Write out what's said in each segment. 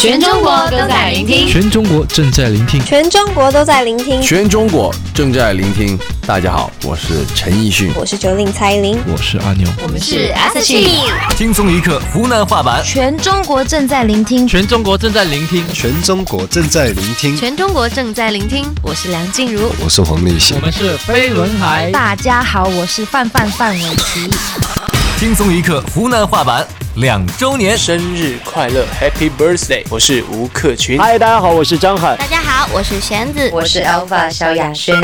全中国都在聆听，全中国正在聆听，全中国都在聆听，全中国正在聆听。大家好，我是陈奕迅，我是九令蔡依林，我是阿牛，我们是 S H。轻松一刻湖南话版，全中国正在聆听，全中国正在聆听，全中国正在聆听，全中国正在聆听。我是梁静茹，我是黄立行，我们是飞轮海。大家好，我是范范范玮琪。轻松一刻湖南话版两周年生日快乐，Happy Birthday！我是吴克群。嗨，大家好，我是张翰。大家好，我是弦子，我是 Alpha 萧亚轩。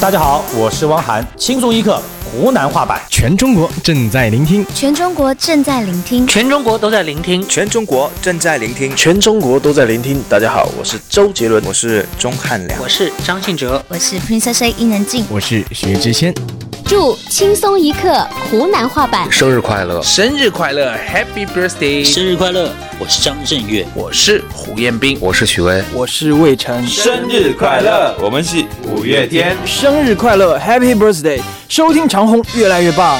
大家好，我是汪涵。轻松一刻湖南话版，全中国正在聆听，全中国正在聆听，全中国都在聆听，全中国正在聆听，全中国都在聆听。大家好，我是周杰伦，我是钟汉良，我是张信哲，我是 Princess A 伊能静，我是薛之谦。祝轻松一刻湖南话版生日快乐！生日快乐，Happy Birthday！生日快乐！我是张震岳，我是胡彦斌，我是许巍，我是魏晨。生日快乐！我们是五月天。生日快乐，Happy Birthday！收听长虹越来越棒。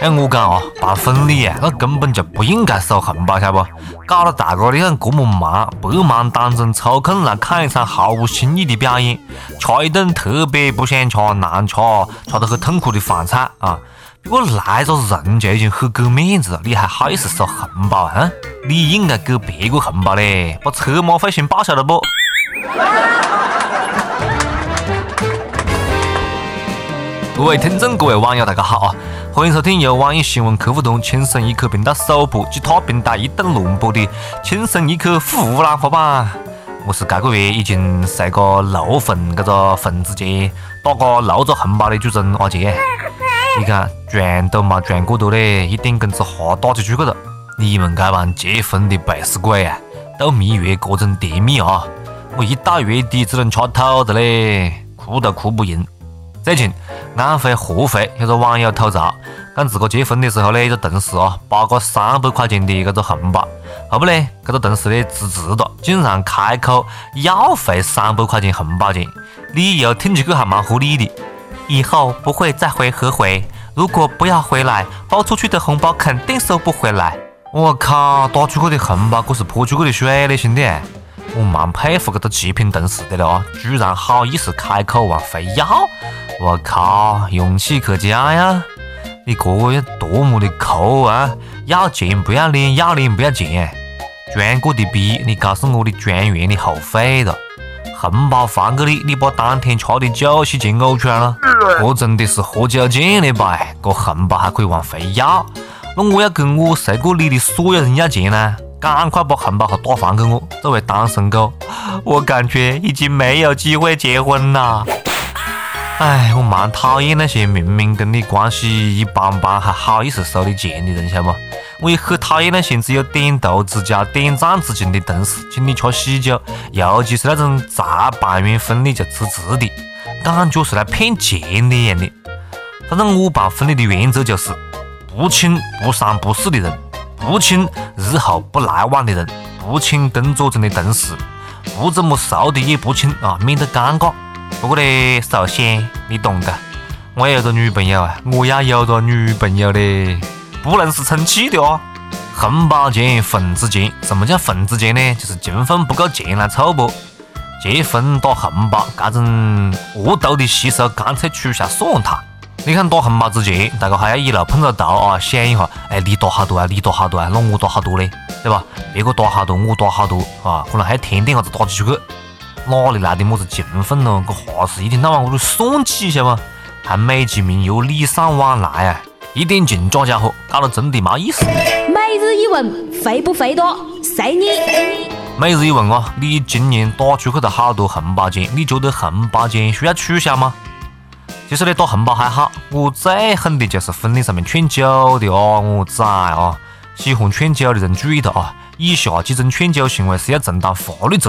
哎，我讲哦，办婚礼啊，那根本就不应该收红包，晓得不？搞得大家你看这么忙，白忙当中抽空来看一场毫无新意的表演，吃一顿特别不想吃、难吃、吃得很痛苦的饭菜啊！别个来个人就已经很给面子了，你还好意思收红包啊？你应该给别个红包嘞，把车马费先报销了不？各位听众，各位网友，大家好啊！欢迎收听由网易新闻客户端“轻松一刻”频道首播及他平台一档轮播的《轻松一刻湖南话版》。我是这个月已经随个六份这个份子钱打个六个红包的主持人阿杰。你看赚都没赚过多嘞，一点工资哈打起去个了。你们这帮结婚的背死鬼啊，度蜜月各种甜蜜啊！我一到月底只能吃土的嘞，哭都哭不赢。最近，安徽合肥有个网友吐槽，讲自个结婚的时候呢，一个同事啊，包个三百块钱的这个红包，后不呢，这个同事呢辞职了，竟然开口要回三百块钱红包钱，理由听起去还蛮合理的。以后不会再回合肥，如果不要回来，包出去的红包肯定收不回来。我靠，打出去的红包可是泼出去的水嘞，兄弟！我蛮佩服这个极品同事的了啊，居然好意思开口往回要。我靠，勇气可嘉呀！你这个要多么的抠啊！要钱不要脸，要脸不要钱。捐过的逼，你告诉我你捐完你后悔了。红包还给你，你把当天吃的酒席钱呕出来了，这真的是喝酒见的吧？这红包还可以往回要？那我要跟我睡过你的所有人要钱呢？赶快把红包和打还给我！作为单身狗，我感觉已经没有机会结婚了。哎，我蛮讨厌那些明明跟你关系一般般还好意思收你钱的人，晓得不？我也很讨厌那些只有点头之交、点赞之情的同事，请你吃喜酒，尤其是那种才办完婚礼就辞职的，感觉是来骗钱的一样的。反正我办婚礼的原则就是：不请不三不四的人，不请日后不来往的人，不请工作中的同事，不怎么熟的也不请啊，免得尴尬。不过呢，首先你懂的，我有个女朋友啊，我要有个女朋友嘞，不能是充气的哦。红包钱、份子钱，什么叫份子钱呢？就是情分不够钱来凑不。结婚打红包，这种恶毒的习俗干脆取消算了。你看打红包之前，大家还要一路碰着头啊，想一下，哎，你打好多啊？你打好多啊？那我打好多嘞，对吧？别个打好多，我打好多啊，可能还要添点啥子打起去。哪里来的么子情分呢？这哈是一天到晚我都算计，晓得吗？还美其名曰礼尚往来啊，一点情假家伙，搞得真的没意思。每日一问，肥不肥多？随你。每日一问啊，你今年打出去了好多红包钱，你觉得红包钱需要取消吗？其实呢，打红包还好，我最恨的就是婚礼上面劝酒的啊，我崽啊！喜欢劝酒的人注意了啊，以下几种劝酒行为是要承担法律责。